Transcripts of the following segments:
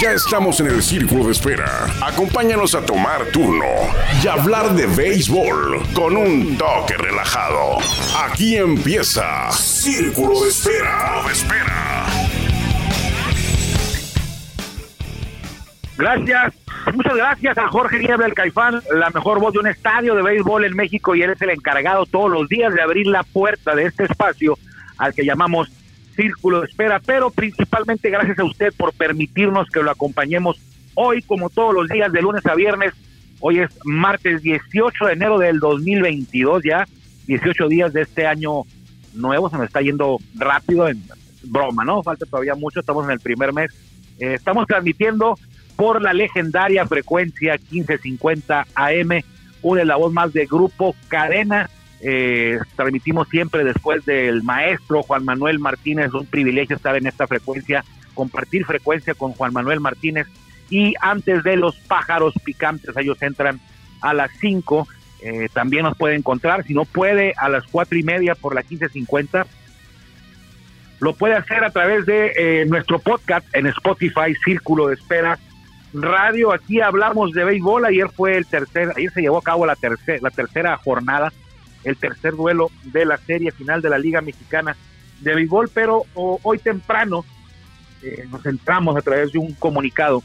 Ya estamos en el círculo de espera. Acompáñanos a tomar turno y hablar de béisbol con un toque relajado. Aquí empieza Círculo de Espera. De espera. Gracias, muchas gracias a Jorge Niebla, el Caifán, la mejor voz de un estadio de béisbol en México y él es el encargado todos los días de abrir la puerta de este espacio al que llamamos Círculo de Espera, pero principalmente gracias a usted por permitirnos que lo acompañemos hoy, como todos los días, de lunes a viernes. Hoy es martes 18 de enero del 2022, ya 18 días de este año nuevo, se me está yendo rápido, en broma, ¿no? Falta todavía mucho, estamos en el primer mes. Eh, estamos transmitiendo por la legendaria frecuencia 1550 AM, una de la voz más de Grupo Cadena eh, transmitimos siempre después del maestro Juan Manuel Martínez, un privilegio estar en esta frecuencia, compartir frecuencia con Juan Manuel Martínez y antes de los pájaros picantes, ellos entran a las 5, eh, también nos puede encontrar, si no puede a las cuatro y media por la 1550, lo puede hacer a través de eh, nuestro podcast en Spotify, Círculo de Espera Radio. Aquí hablamos de béisbol. Ayer fue el tercer, ayer se llevó a cabo la tercera, la tercera jornada el tercer duelo de la serie final de la Liga Mexicana de Béisbol, pero hoy temprano eh, nos entramos a través de un comunicado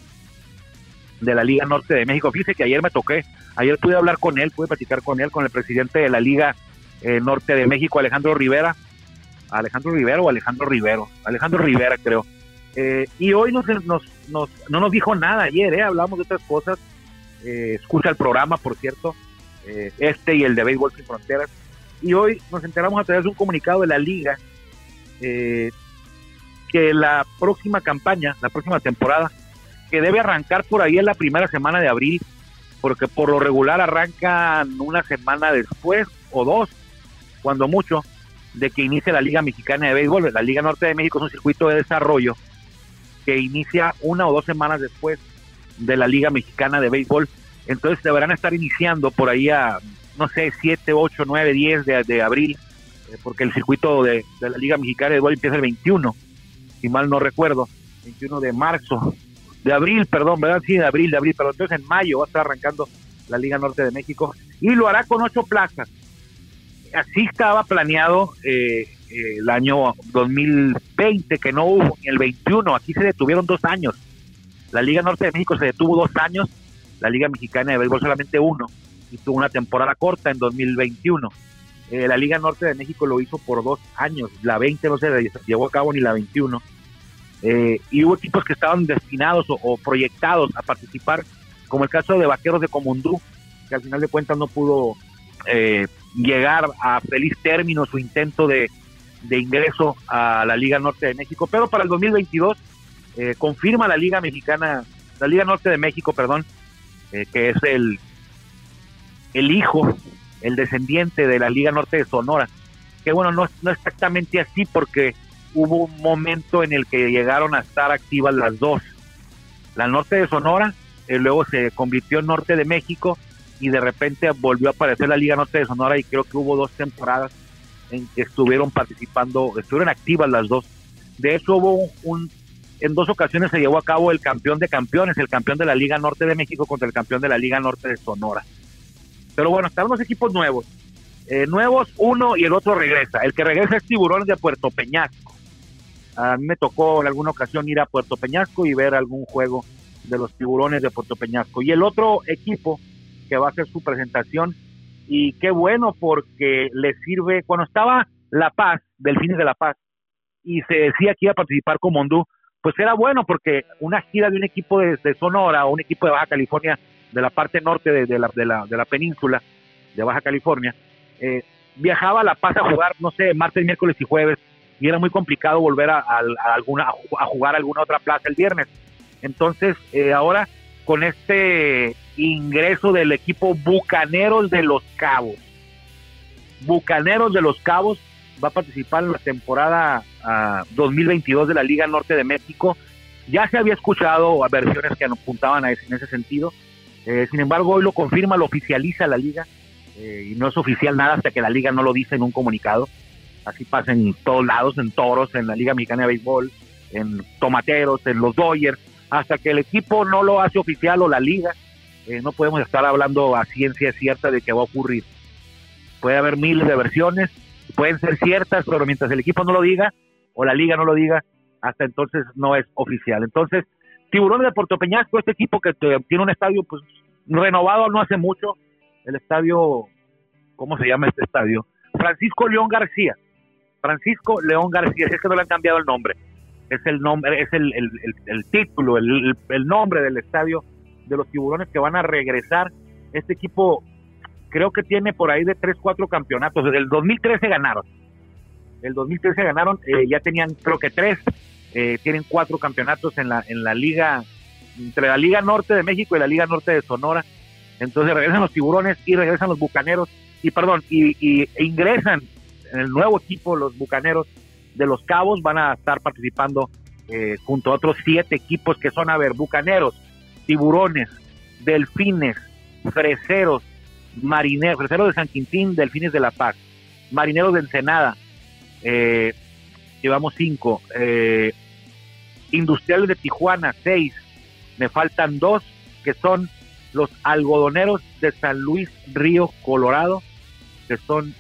de la Liga Norte de México. Fíjese que ayer me toqué, ayer pude hablar con él, pude platicar con él, con el presidente de la Liga eh, Norte de México, Alejandro Rivera. Alejandro Rivera o Alejandro Rivero, Alejandro Rivera creo. Eh, y hoy nos, nos, nos, no nos dijo nada ayer, eh, hablamos de otras cosas. escucha el programa, por cierto. Eh, este y el de Béisbol Sin Fronteras. Y hoy nos enteramos a través de un comunicado de la liga eh, que la próxima campaña, la próxima temporada, que debe arrancar por ahí en la primera semana de abril, porque por lo regular arrancan una semana después o dos, cuando mucho, de que inicie la Liga Mexicana de Béisbol. La Liga Norte de México es un circuito de desarrollo que inicia una o dos semanas después de la Liga Mexicana de Béisbol entonces deberán estar iniciando por ahí a, no sé, 7, 8, 9, 10 de, abril, eh, porque el circuito de, la Liga Mexicana de Béisbol empieza el 21, si mal no recuerdo, 21 de marzo, de abril, perdón, ¿verdad? Sí, de abril, de abril, pero entonces en mayo va a estar arrancando la Liga Norte de México y lo hará con ocho plazas. Así estaba planeado eh, eh, el año 2020, que no hubo, ni el 21, aquí se detuvieron dos años. La Liga Norte de México se detuvo dos años la Liga Mexicana de Béisbol solamente uno y tuvo una temporada corta en 2021. Eh, la Liga Norte de México lo hizo por dos años, la 20 no se llevó a cabo ni la 21. Eh, y hubo equipos que estaban destinados o, proyectados a participar, como el caso de Vaqueros de Comundú, que al final de cuentas no pudo eh, llegar a feliz término su intento de, de, ingreso a la Liga Norte de México, pero para el 2022 confirma la Liga Mexicana, la Liga Norte de México, perdón, eh, que es el, el hijo, el descendiente de la Liga Norte de Sonora. Que bueno, no, no exactamente así porque hubo un momento en el que llegaron a estar activas las dos. La Norte de Sonora, eh, luego se convirtió en Norte de México y de repente volvió a aparecer la Liga Norte de Sonora y creo que hubo dos temporadas en que estuvieron participando, estuvieron activas las dos. De eso hubo un, en dos ocasiones se llevó a cabo el campeón de campeones, el campeón de la Liga Norte de México contra el campeón de la Liga Norte de Sonora. Pero bueno, están los equipos nuevos. Eh, nuevos, uno y el otro regresa. El que regresa es Tiburones de Puerto Peñasco. A mí me tocó en alguna ocasión ir a Puerto Peñasco y ver algún juego de los Tiburones de Puerto Peñasco. Y el otro equipo que va a hacer su presentación, y qué bueno porque le sirve, cuando estaba La Paz, Delfines de La Paz, y se decía que iba a participar con Mondú, pues era bueno porque una gira de un equipo de, Sonora o un equipo de Baja California, de la parte norte de, la, de, la, de la, península de Baja California, eh, viajaba a La Paz a jugar, no sé, martes, miércoles y jueves, y era muy complicado volver a, alguna, a jugar a alguna otra plaza el viernes. Entonces, eh, ahora con este ingreso del equipo Bucaneros de los Cabos, Bucaneros de los Cabos, va a participar en la temporada 2022 ah, de la Liga Norte de México. Ya se había escuchado versiones que apuntaban a en ese sentido. Eh, sin embargo, hoy lo confirma, lo oficializa la liga. Eh, y no es oficial nada hasta que la liga no lo dice en un comunicado. Así pasa en todos lados, en toros, en la Liga Mexicana de Béisbol, en tomateros, en los Dodgers. hasta que el equipo no lo hace oficial o la liga, eh, no podemos estar hablando a ciencia cierta de que va a ocurrir. Puede haber miles de versiones, pueden ser ciertas, pero mientras el equipo no lo diga o la liga no lo diga, hasta entonces no es oficial. Entonces, Tiburones de Puerto Peñasco, este equipo que tiene un estadio pues renovado no hace mucho, el estadio, ¿cómo se llama este estadio? Francisco León García. Francisco León García, es que no le han cambiado el nombre. Es el nombre, es el, el, título, el, nombre del estadio de los tiburones que van a regresar. Este equipo creo que tiene por ahí de 3, 4 campeonatos. Desde el 2013 ganaron. El 2013 ganaron, eh, ya tenían creo que 3, eh, tienen 4 campeonatos en la, en la liga, entre la Liga Norte de México y la Liga Norte de Sonora. Entonces regresan los tiburones y regresan los bucaneros y perdón, y, e ingresan en el nuevo equipo los bucaneros de los Cabos, van a estar participando eh, junto a otros siete equipos que son, a ver, bucaneros, tiburones, delfines, freseros, marineros, de San Quintín, delfines de La Paz, marineros de Ensenada, eh, llevamos cinco, eh, industriales de Tijuana, seis, me faltan dos, que son los algodoneros de San Luis Río Colorado, que son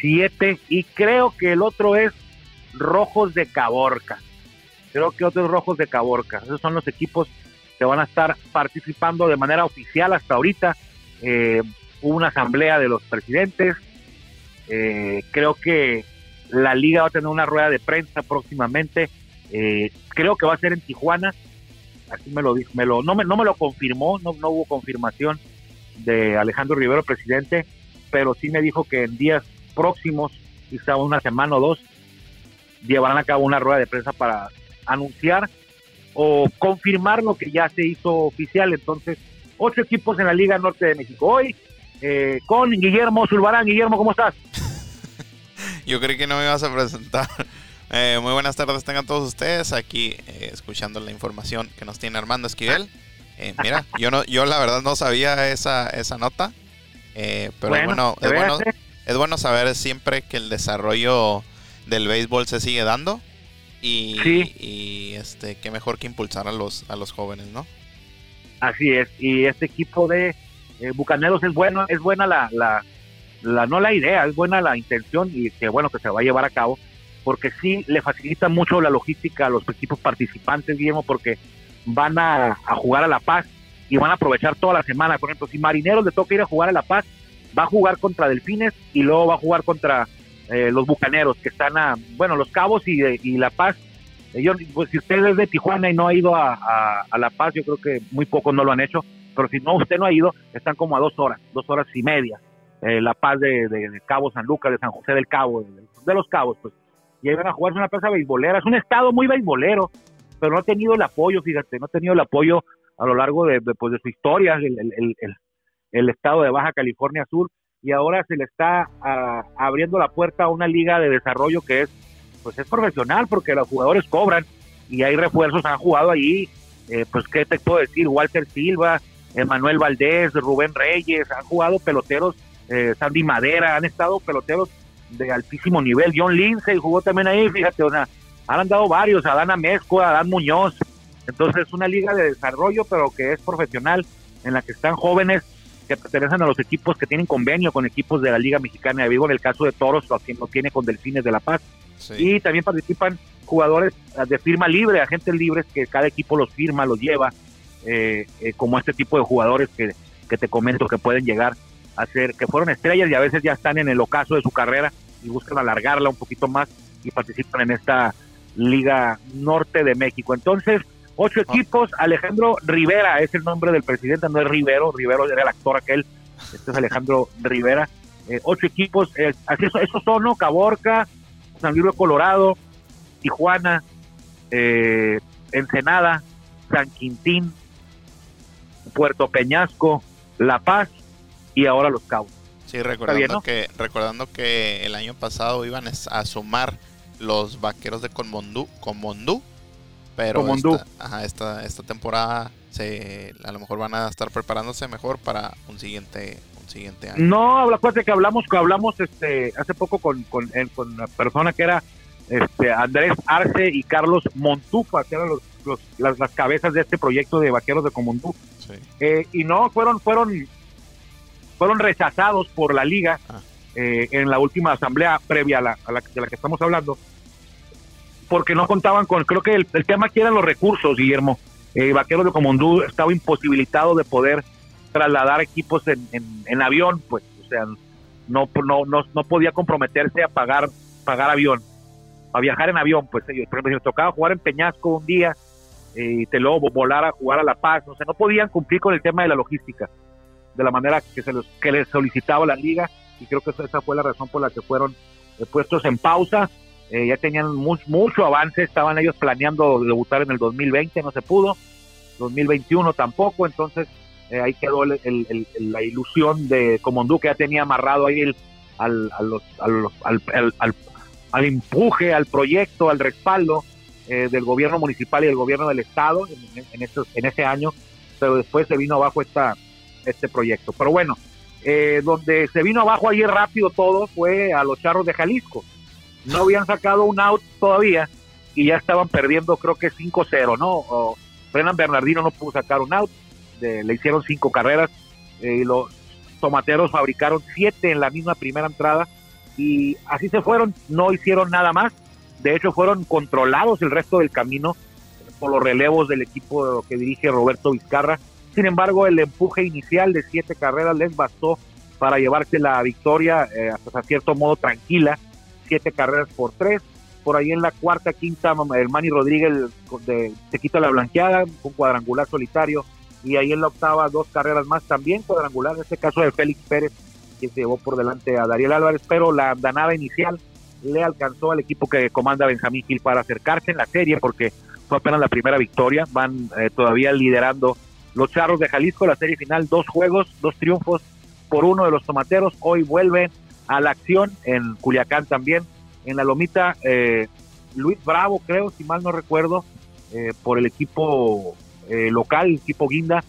siete, y creo que el otro es Rojos de Caborca. Creo que otros Rojos de Caborca. Esos son los equipos que van a estar participando de manera oficial hasta ahorita. Eh, hubo una asamblea de los presidentes. Eh, creo que la liga va a tener una rueda de prensa próximamente. Eh, creo que va a ser en Tijuana así me lo dijo, me lo, no, me, no me lo confirmó, no, no hubo confirmación de Alejandro Rivero, presidente, pero sí me dijo que en días próximos, quizá una semana o dos, llevarán a cabo una rueda de prensa para anunciar o confirmar lo que ya se hizo oficial. Entonces, ocho equipos en la Liga Norte de México. Hoy eh, con Guillermo Zulbarán. Guillermo, ¿cómo estás? Yo creí que no me ibas a presentar. Eh, muy buenas tardes tengan todos ustedes aquí eh, escuchando la información que nos tiene Armando Esquivel. Eh, mira, yo no, yo la verdad no sabía esa, esa nota, pero bueno, es, bueno, es bueno saber siempre que el desarrollo del béisbol se sigue dando y, y este qué mejor que impulsar a los a los jóvenes, ¿no? Así es, y este equipo de Bucaneros es bueno, es buena la, la, la no la idea, es buena la intención y que bueno que se va a llevar a cabo porque sí le facilita mucho la logística a los equipos participantes, Guillermo, porque van a, jugar a La Paz y van a aprovechar toda la semana. Por ejemplo, si Marineros le toca ir a jugar a La Paz, va a jugar contra Delfines y luego va a jugar contra eh, los Bucaneros, que están a, bueno, los Cabos y, y La Paz. Yo, pues, si usted es de Tijuana y no ha ido a, La Paz, yo creo que muy pocos no lo han hecho, pero si no, usted no ha ido, están como a dos horas, dos horas y media. Eh, la Paz de, de, Cabo San Lucas, de San José del Cabo, de los Cabos, pues y ahí van a jugarse una plaza beisbolera. Es un estado muy beisbolero, pero no ha tenido el apoyo, fíjate, no ha tenido el apoyo a lo largo de, pues, de su historia, el, el, estado de Baja California Sur, y ahora se le está ah, abriendo la puerta a una liga de desarrollo que es, pues es profesional, porque los jugadores cobran, y hay refuerzos, han jugado allí, eh, pues qué te puedo decir, Walter Silva, Emanuel Valdés, Rubén Reyes, han jugado peloteros, eh, Sandy Madera, han estado peloteros de altísimo nivel. John Lindsay jugó también ahí, fíjate, o han dado varios, Adán Amezco, Adán Muñoz. Entonces es una liga de desarrollo, pero que es profesional, en la que están jóvenes que pertenecen a los equipos que tienen convenio con equipos de la Liga Mexicana de Vigo, en el caso de Toros, quien lo tiene con Delfines de La Paz. Y también participan jugadores de firma libre, agentes libres, que cada equipo los firma, los lleva, eh, eh, como este tipo de jugadores que, que te comento que pueden llegar hacer, que fueron estrellas y a veces ya están en el ocaso de su carrera y buscan alargarla un poquito más y participan en esta Liga Norte de México. Entonces, ocho ah. equipos, Alejandro Rivera es el nombre del presidente, no es Rivero, Rivero era el actor aquel, este es Alejandro Rivera. Eh, ocho equipos, eh, así eso, esos son, ¿no? Caborca, San Luis Colorado, Tijuana, eh, Ensenada, San Quintín, Puerto Peñasco, La Paz y ahora los Cabos. Sí, recordando, que, recordando que el año pasado iban a sumar los vaqueros de Conmondú, Conmondú pero Esta, esta, esta temporada se, a lo mejor van a estar preparándose mejor para un siguiente siguiente año. No, acuérdate que hablamos que hablamos este hace poco con, con, con una persona que era este Andrés Arce y Carlos Montufa, que eran los, las, las, cabezas de este proyecto de Vaqueros de Comondú. Eh, y no, fueron, fueron, fueron rechazados por la liga ah. eh, en la última asamblea previa a la, a la, de la que estamos hablando, porque no contaban con, creo que el, tema aquí eran los recursos, Guillermo. Eh, Vaqueros de Comondú estaba imposibilitado de poder trasladar equipos en, en, avión, pues, o sea, no, no, no, no podía comprometerse a pagar, pagar avión a viajar en avión, pues ellos, por ejemplo, si tocaba jugar en Peñasco un día eh, y te luego volar a jugar a La Paz, o sea, no podían cumplir con el tema de la logística de la manera que se los, que les solicitaba la liga y creo que esa fue la razón por la que fueron eh, puestos en pausa. Eh, ya tenían mucho avance, estaban ellos planeando debutar en el 2020, no se pudo, 2021 tampoco, entonces ahí quedó la ilusión de Comondú que ya tenía amarrado ahí el, al, al, al, al empuje, al proyecto, al respaldo eh, del gobierno municipal y del gobierno del estado en, en, en ese año, pero después se vino abajo esta, este proyecto. Pero bueno, eh, donde se vino abajo ayer rápido todo fue a los charros de Jalisco. No habían sacado un out todavía y ya estaban perdiendo creo que 5-0, ¿no? O Brennan Bernardino no pudo sacar un out, le hicieron cinco carreras eh, y los tomateros fabricaron siete en la misma primera entrada y así se fueron, no hicieron nada más. De hecho, fueron controlados el resto del camino por los relevos del equipo que dirige Roberto Vizcarra. Sin embargo, el empuje inicial de siete carreras les bastó para llevarse la victoria eh, hasta cierto modo tranquila, siete carreras por tres. Por ahí en la cuarta, quinta, el Manny Rodríguez de, se quita la blanqueada, un cuadrangular solitario. Y ahí en la octava, dos carreras más también cuadrangular, en este caso de Félix Pérez que se llevó por delante a Dariel Álvarez, pero la andanada inicial le alcanzó al equipo que comanda Benjamín Gil para acercarse en la serie porque fue apenas la primera victoria, van eh, todavía liderando los Charros de Jalisco, la serie final, dos juegos, dos triunfos por uno de los tomateros, hoy vuelven a la acción en Culiacán también, en la lomita eh, Luis Bravo creo, si mal no recuerdo, eh, por el equipo local, el equipo Guinda,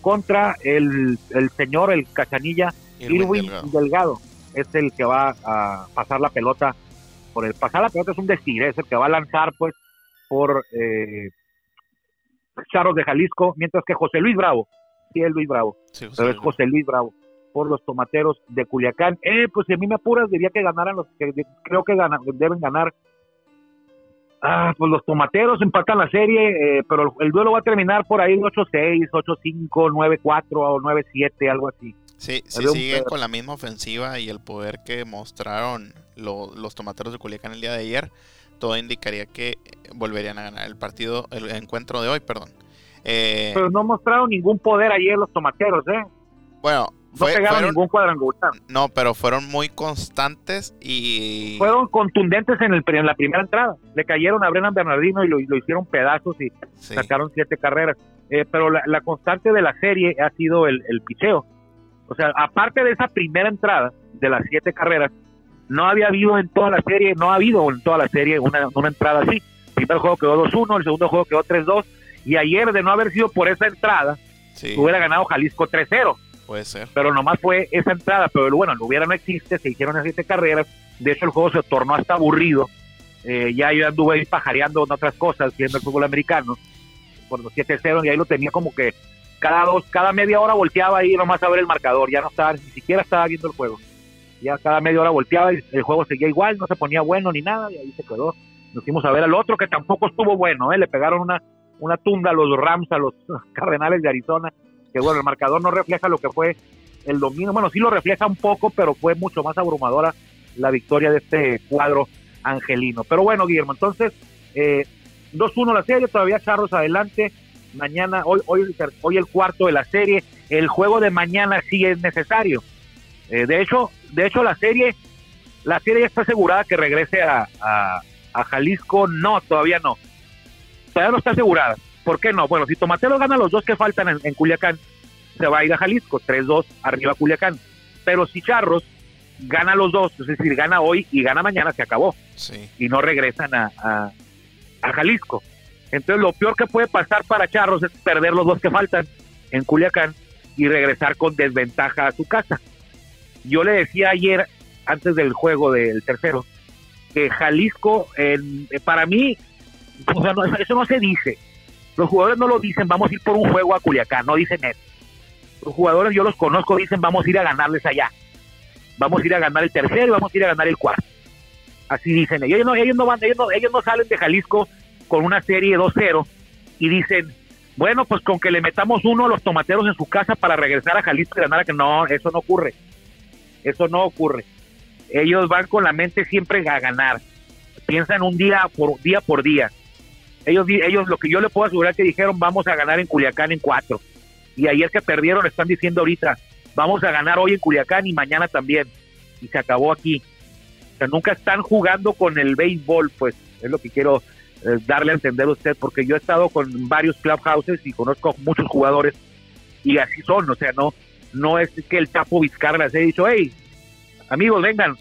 contra el, el señor, el Cachanilla, Irwin, Delgado. es el que va a pasar la pelota por el pasar la pelota es un decir, es el que va a lanzar pues por eh, Charros de Jalisco, mientras que José Luis Bravo, sí es Luis Bravo, pero es José Luis Bravo por los tomateros de Culiacán. Eh, pues si a mí me apuras diría que ganaran los que creo que deben ganar Ah, pues los tomateros empatan la serie, eh, pero el, duelo va a terminar por ahí 8-6, 8-5, 9-4 o 9-7, algo así. Sí, si siguen con la misma ofensiva y el poder que mostraron los tomateros de Culiacán el día de ayer, todo indicaría que volverían a ganar el partido, el encuentro de hoy, perdón. Eh, Pero no mostraron ningún poder ayer los tomateros, ¿eh? Bueno, no pegaron ningún cuadrangular. No, pero fueron muy constantes y... Fueron contundentes en, el, en la primera entrada. Le cayeron a Brennan Bernardino y lo, hicieron pedazos y sacaron siete carreras. Eh, pero la, constante de la serie ha sido el, el picheo o sea, aparte de esa primera entrada de las siete carreras, no había habido en toda la serie, no ha habido en toda la serie una, entrada así. El primer juego quedó 2-1, el segundo juego quedó 3-2, y ayer de no haber sido por esa entrada, hubiera ganado Jalisco 3-0. Puede ser. Pero nomás fue esa entrada, pero bueno, lo hubiera no existe, se hicieron las siete carreras, de hecho el juego se tornó hasta aburrido, eh, ya yo anduve ahí pajareando en otras cosas, viendo el fútbol americano, por los 7-0, y ahí lo tenía como que cada dos, cada media hora volteaba ahí nomás a ver el marcador, ya no estaba, ni siquiera estaba viendo el juego. Ya cada media hora volteaba y el juego seguía igual, no se ponía bueno ni nada, y ahí se quedó. Nos fuimos a ver al otro que tampoco estuvo bueno, ¿eh? le pegaron una, una tunda a los Rams, a los Cardenales de Arizona, que bueno, el marcador no refleja lo que fue el domingo, bueno, sí lo refleja un poco, pero fue mucho más abrumadora la victoria de este cuadro angelino. Pero bueno, Guillermo, entonces, eh, 2-1 la serie, todavía Charros adelante, mañana, hoy, hoy, hoy el cuarto de la serie, el juego de mañana sí es necesario. Eh, de hecho, de hecho la serie, la serie ya está asegurada que regrese a, a, Jalisco, no, todavía no. Todavía no está asegurada. ¿Por qué no? Bueno, si Tomatelo gana los dos que faltan en, Culiacán, se va a ir a Jalisco, 3-2 arriba Culiacán. Pero si Charros gana los dos, es decir, gana hoy y gana mañana, se acabó. Y no regresan a, a Jalisco. Entonces lo peor que puede pasar para Charros es perder los dos que faltan en Culiacán y regresar con desventaja a su casa. Yo le decía ayer, antes del juego del tercero, que Jalisco, en, para mí, eso no se dice, Los jugadores no lo dicen, vamos a ir por un juego a Culiacán, no dicen eso. Los jugadores yo los conozco, dicen vamos a ir a ganarles allá. Vamos a ir a ganar el tercero y vamos a ir a ganar el cuarto. Así dicen ellos. no, ellos no van, ellos no, ellos no salen de Jalisco con una serie 2-0 y dicen, bueno, pues con que le metamos uno a los tomateros en su casa para regresar a Jalisco y ganar, que no, eso no ocurre. Eso no ocurre. Ellos van con la mente siempre a ganar. Piensan un día por día por día. Ellos, ellos lo que yo le puedo asegurar que dijeron, vamos a ganar en Culiacán en cuatro. Y ayer que perdieron están diciendo ahorita, vamos a ganar hoy en Culiacán y mañana también. Y se acabó aquí. O sea, nunca están jugando con el béisbol, pues es lo que quiero eh, darle a entender a usted, porque yo he estado con varios clubhouses y conozco muchos jugadores y así son, o sea, no no es que el Tapo Vizcarra les haya dicho, hey, amigos, vengan,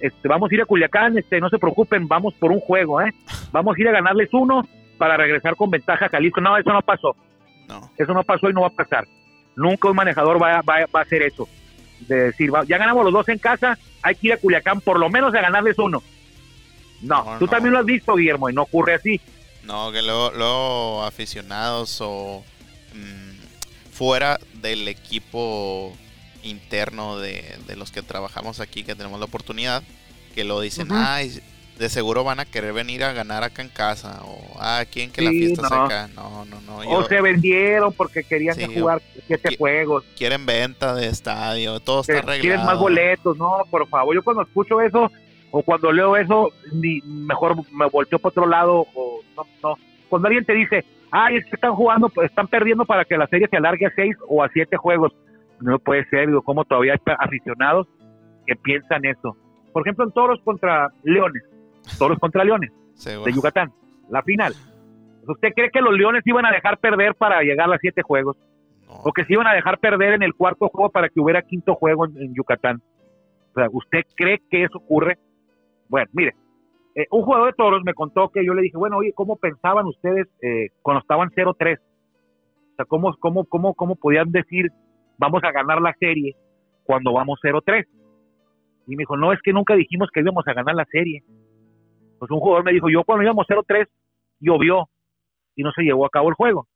este, vamos a ir a Culiacán, este, no se preocupen, vamos por un juego, ¿eh? Vamos a ir a ganarles uno para regresar con ventaja a Jalisco. No, eso no pasó. No. Eso no pasó y no va a pasar. Nunca un manejador va, va, va a hacer eso. De decir, ya ganamos los dos en casa, hay que ir a Culiacán por lo menos a ganarles uno. No, tú también lo has visto, Guillermo, y no ocurre así. No, que luego, aficionados o mm, fuera del equipo interno de, los que trabajamos aquí, que tenemos la oportunidad, que lo dicen, ay, de seguro van a querer venir a ganar acá en casa, o ah, ¿quién que la fiesta no. acá? No, no, no. o se vendieron porque querían jugar siete juegos. Quieren venta de estadio, todo está arreglado. Quieren más boletos, no, por favor. Yo cuando escucho eso, o cuando leo eso, ni, mejor me volteo para otro lado, o no, no. Cuando alguien te dice, ay, es que están jugando, pues están perdiendo para que la serie se alargue a seis o a siete juegos no puede ser, digo, como todavía hay aficionados que piensan eso. Por ejemplo, en toros contra Leones, toros contra Leones de Yucatán, la final. ¿Usted cree que los Leones iban a dejar perder para llegar a siete juegos? ¿O que se iban a dejar perder en el cuarto juego para que hubiera quinto juego en, Yucatán? O sea, ¿usted cree que eso ocurre? Bueno, mire, eh, un jugador de toros me contó que yo le dije, bueno, oye, ¿cómo pensaban ustedes eh, cuando estaban 0-3? O sea, ¿cómo, cómo, cómo, ¿cómo podían decir vamos a ganar la serie cuando vamos 0-3. Y me dijo, no, es que nunca dijimos que íbamos a ganar la serie. Pues un jugador me dijo, yo cuando íbamos 0-3, llovió y no se llevó a cabo el juego.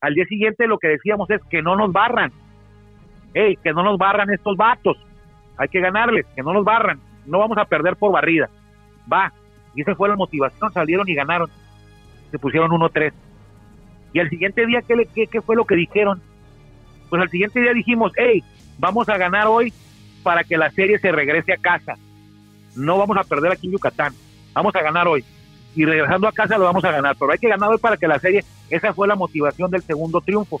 Al día siguiente lo que decíamos es que no nos barran. Hey, que no nos barran estos vatos. Hay que ganarles, que no nos barran. No vamos a perder por barrida. Va. Y esa fue la motivación. Salieron y ganaron. Se pusieron 1-3. Y al siguiente día, ¿qué, qué, ¿qué fue lo que dijeron? Pues al siguiente día dijimos, hey, vamos a ganar hoy para que la serie se regrese a casa. No vamos a perder aquí en Yucatán, vamos a ganar hoy. Y regresando a casa lo vamos a ganar, pero hay que ganar hoy para que la serie, esa fue la motivación del segundo triunfo,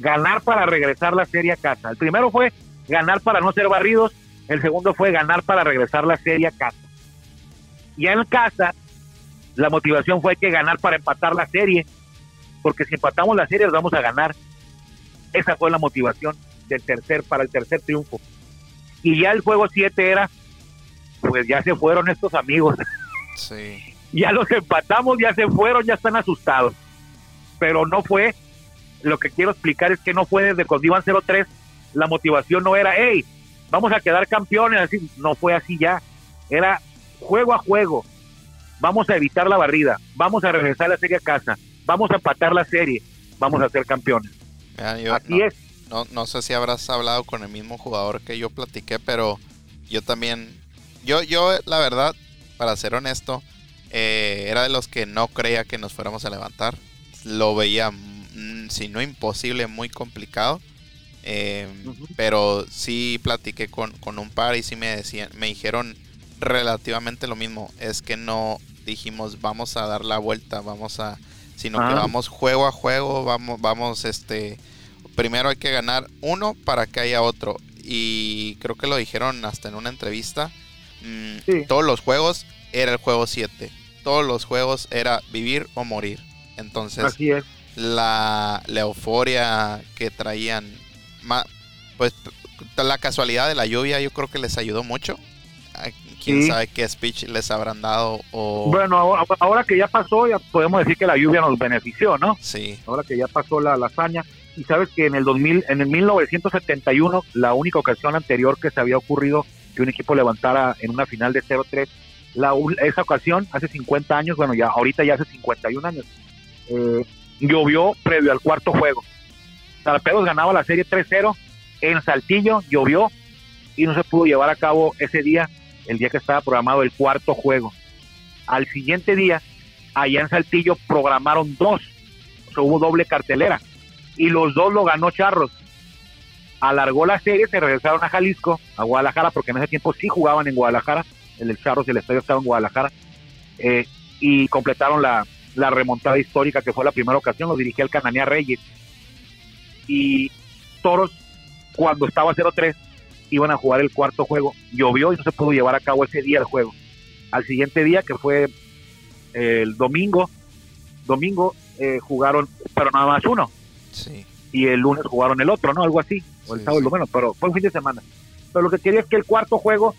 ganar para regresar la serie a casa. El primero fue ganar para no ser barridos, el segundo fue ganar para regresar la serie a casa. Y en casa, la motivación fue que ganar para empatar la serie, porque si empatamos la serie, vamos a ganar. Esa fue la motivación del tercer para el tercer triunfo. Y ya el juego 7 era, pues ya se fueron estos amigos. Sí. ya los empatamos, ya se fueron, ya están asustados. Pero no fue, lo que quiero explicar es que no fue desde cuando iban 0-3, la motivación no era, hey, vamos a quedar campeones, así, no fue así ya. Era juego a juego. Vamos a evitar la barrida, vamos a regresar la serie a casa, vamos a empatar la serie, vamos a ser campeones. Así no, es. No, sé si habrás hablado con el mismo jugador que yo platiqué, pero yo también, yo, yo la verdad, para ser honesto, eh, era de los que no creía que nos fuéramos a levantar. Lo veía, mm, si no imposible, muy complicado. Eh, pero sí platiqué con, con, un par y sí me decían, me dijeron relativamente lo mismo. Es que no dijimos vamos a dar la vuelta, vamos a sino que ah. vamos juego a juego, vamos, vamos, este, primero hay que ganar uno para que haya otro. Y creo que lo dijeron hasta en una entrevista. Mm, todos los juegos era el juego 7. Todos los juegos era vivir o morir. Entonces, La, la euforia que traían, pues la casualidad de la lluvia yo creo que les ayudó mucho quién sabe qué speech les habrán dado o... Bueno, ahora, que ya pasó, ya podemos decir que la lluvia nos benefició, ¿no? Sí. Ahora que ya pasó la hazaña. Y sabes que en el 2000, en el 1971, la única ocasión anterior que se había ocurrido que un equipo levantara en una final de 0-3, la, esa ocasión hace 50 años, bueno, ya ahorita ya hace 51 años, eh, llovió previo al cuarto juego. Sarpedos ganaba la serie 3-0 en Saltillo, llovió y no se pudo llevar a cabo ese día, el día que estaba programado el cuarto juego. Al siguiente día, allá en Saltillo programaron dos, o sea, hubo doble cartelera y los dos lo ganó Charros. Alargó la serie, se regresaron a Jalisco, a Guadalajara, porque en ese tiempo sí jugaban en Guadalajara, el Charros y el estadio estaba en Guadalajara, eh, y completaron la, la remontada histórica que fue la primera ocasión, lo dirigía el Cananea Reyes. Y Toros, cuando estaba 0-3, iban a jugar el cuarto juego. Llovió y no se pudo llevar a cabo ese día el juego. Al siguiente día, que fue el domingo, domingo eh, jugaron, pero nada más uno. Sí. Y el lunes jugaron el otro, ¿no? Algo así. O el sábado, bueno, pero fue un fin de semana. Pero lo que quería es que el cuarto juego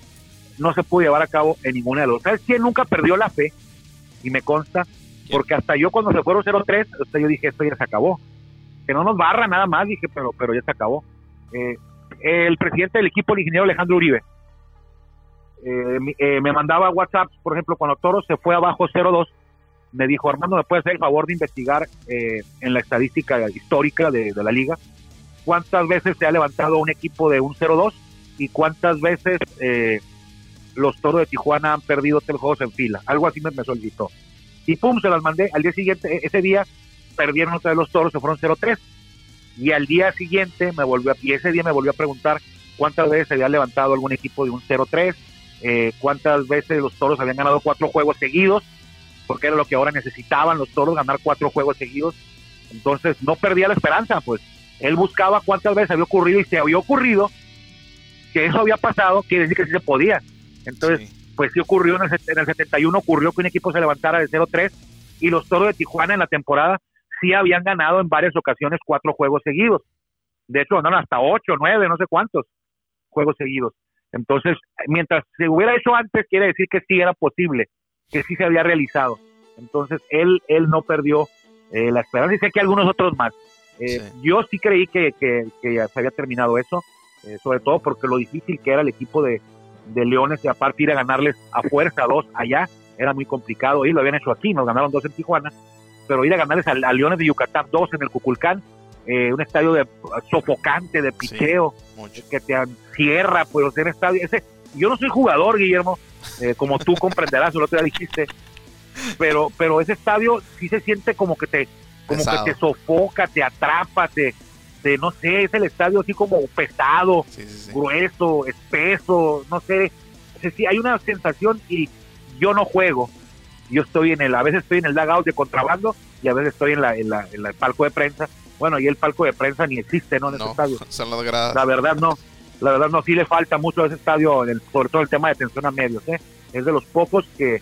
no se pudo llevar a cabo en ninguna de los. ¿Sabes quién nunca perdió la fe? Y me consta, porque hasta yo cuando se fueron 0-3, yo dije, esto ya se acabó. Que no nos barra nada más, dije, pero, pero ya se acabó. Eh, el presidente del equipo, el ingeniero Alejandro Uribe, eh, eh, me mandaba WhatsApp, por ejemplo, cuando Toro se fue abajo 0-2, me dijo, Armando, ¿me puedes hacer el favor de investigar en la estadística histórica de, la liga cuántas veces se ha levantado un equipo de un 0-2 y cuántas veces los Toros de Tijuana han perdido tres juegos en fila? Algo así me, me solicitó y pum, se las mandé. Al día siguiente, e-, ese día, perdieron otra vez los toros, se fueron 0-3. Y al día siguiente, me volvió, y ese día me volvió a preguntar cuántas veces se había levantado algún equipo de un 0-3, eh, cuántas veces los toros habían ganado cuatro juegos seguidos, porque era lo que ahora necesitaban los toros, ganar cuatro juegos seguidos. Entonces, no perdía la esperanza, pues él buscaba cuántas veces había ocurrido y se había ocurrido que eso había pasado, quiere decir que sí se podía. Entonces, pues sí ocurrió en el, en el 71, ocurrió que un equipo se levantara de 0-3 y los Toros de Tijuana en la temporada sí habían ganado en varias ocasiones cuatro juegos seguidos. De hecho, ganaron hasta ocho, nueve, no sé cuántos juegos seguidos. Entonces, mientras se hubiera hecho antes, quiere decir que sí era posible, que sí se había realizado. Entonces, él, él no perdió eh, la esperanza y sé que algunos otros más. Eh, Yo sí creí que, que, que, ya se había terminado eso, eh, sobre todo porque lo difícil que era el equipo de, de Leones y aparte ir a ganarles a fuerza dos allá era muy complicado. Y lo habían hecho aquí, nos ganaron dos en Tijuana, pero ir a ganarles a, Leones de Yucatán dos en el Cuculcán, eh, un estadio de sofocante, de picheo, que te encierra, pues en estadio. Ese, yo no soy jugador, Guillermo, eh, como tú comprenderás, lo que dijiste, pero, pero ese estadio sí se siente como que te, como que te sofoca, te atrapa, te, no sé, es el estadio así como pesado, grueso, espeso, no sé, sí, hay una sensación y yo no juego, yo estoy en el, a veces estoy en el dugout de contrabando y a veces estoy en la, en la, en el palco de prensa, bueno, y el palco de prensa ni existe, ¿no? En ese estadio. Son las gradas. La verdad no, la verdad no, sí le falta mucho a ese estadio, sobre todo el tema de atención a medios, ¿eh? Es de los pocos que,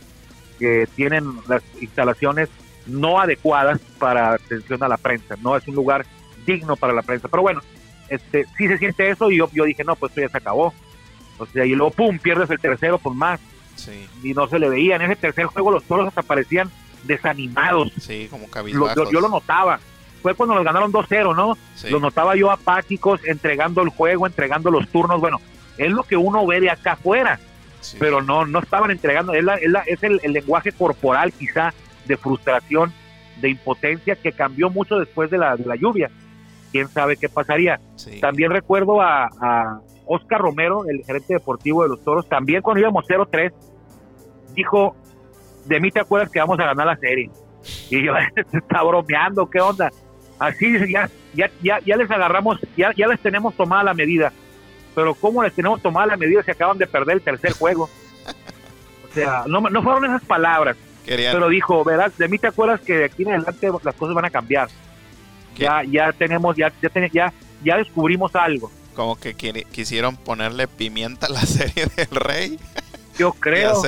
que tienen las instalaciones no adecuadas para atención a la prensa, no es un lugar digno para la prensa. Pero bueno, este, sí se siente eso y yo, yo dije, no, pues esto ya se acabó. O sea, y luego, pum, pierdes el tercero por más. Y no se le veía. En ese tercer juego los toros hasta parecían desanimados. Sí, como yo, yo, lo notaba. Fue cuando nos ganaron 2-0, ¿no? Lo notaba yo apáticos, entregando el juego, entregando los turnos. Bueno, es lo que uno ve de acá afuera. Pero no, no estaban entregando. Es, es el, el lenguaje corporal quizá de frustración, de impotencia que cambió mucho después de la, de la lluvia quién sabe qué pasaría. También recuerdo a, Oscar Romero, el gerente deportivo de los Toros, también cuando íbamos 0-3, dijo, de mí te acuerdas que vamos a ganar la serie. Y yo, se está bromeando, ¿qué onda? Así ya, ya, ya, ya les agarramos, ya, ya les tenemos tomada la medida. Pero ¿cómo les tenemos tomada la medida si acaban de perder el tercer juego? O sea, no, no fueron esas palabras. Pero dijo, ¿verdad? De mí te acuerdas que de aquí en adelante las cosas van a cambiar ya ya tenemos ya ya, ya descubrimos algo como que quisieron ponerle pimienta a la serie del rey yo creo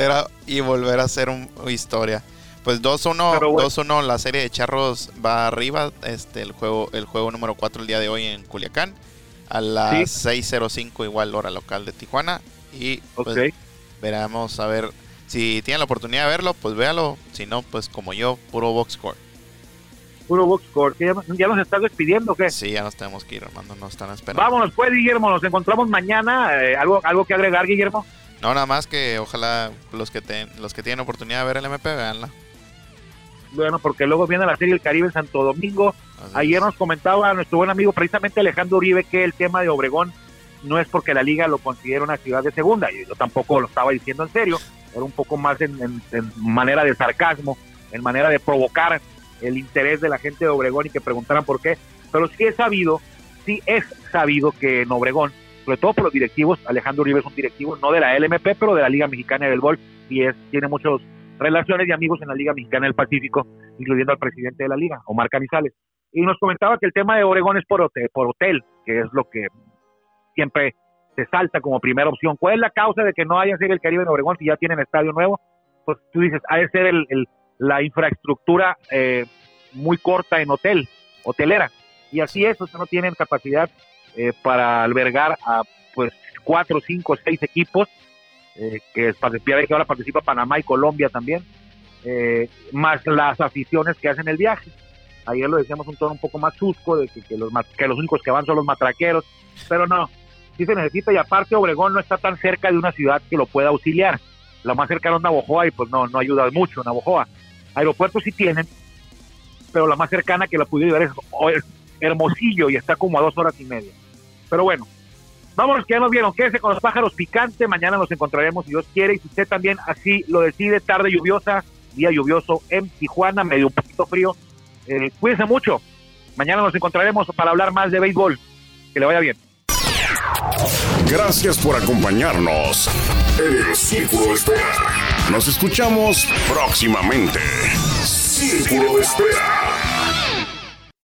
y, volver a hacer una historia pues 2-1 2-1 la serie de charros va arriba este el juego el juego número 4 el día de hoy en Culiacán a las 6.05 igual hora local de Tijuana y pues veremos a ver si tienen la oportunidad de verlo pues véalo si no pues como yo puro box score puro box score. ¿Ya, ¿Ya, nos estás despidiendo o qué? Sí, ya nos tenemos que ir, Armando, nos están esperando. Vámonos pues, Guillermo, nos encontramos mañana. Eh, ¿algo, ¿Algo que agregar, Guillermo? No, nada más que ojalá los que, los que tienen oportunidad de ver el MP, veanla. Bueno, porque luego viene la Serie del Caribe en Santo Domingo. Ayer nos comentaba nuestro buen amigo, precisamente Alejandro Uribe, que el tema de Obregón no es porque la liga lo considera una ciudad de segunda, yo tampoco lo estaba diciendo en serio, era un poco más en, manera de sarcasmo, en manera de provocar el interés de la gente de Obregón y que preguntaran por qué, pero sí es sabido, sí es sabido que en Obregón, sobre todo por los directivos, Alejandro Uribe es un directivo no de la LMP, pero de la Liga Mexicana del Gol, y es, tiene muchas relaciones y amigos en la Liga Mexicana del Pacífico, incluyendo al presidente de la liga, Omar Canizales. Y nos comentaba que el tema de Obregón es por hotel, por hotel que es lo que siempre se salta como primera opción. ¿Cuál es la causa de que no haya Serie el Caribe en Obregón si ya tienen estadio nuevo? Pues tú dices, ha de ser el, la infraestructura eh, muy corta en hotel, hotelera. Y así es, o sea, no tienen capacidad eh, para albergar a pues cuatro, cinco, seis equipos, eh, que es que ahora participa Panamá y Colombia también, más las aficiones que hacen el viaje. Ayer lo decíamos un tono un poco más chusco, de que, los, que los únicos que van son los matraqueros, pero no, sí se necesita y aparte Obregón no está tan cerca de una ciudad que lo pueda auxiliar. Lo más cercano es Navojoa y pues no, no ayuda mucho Navojoa. Aeropuertos sí tienen, pero la más cercana que la pudiera ayudar es Hermosillo y está como a dos horas y media. Pero bueno, vámonos que ya nos vieron, quédese con los pájaros picantes, mañana nos encontraremos si Dios quiere y si usted también así lo decide, tarde lluviosa, día lluvioso en Tijuana, medio un poquito frío. Eh, cuídense mucho, mañana nos encontraremos para hablar más de béisbol. Que le vaya bien. Gracias por acompañarnos en el Círculo de Espera. Nos escuchamos próximamente. Círculo de Espera.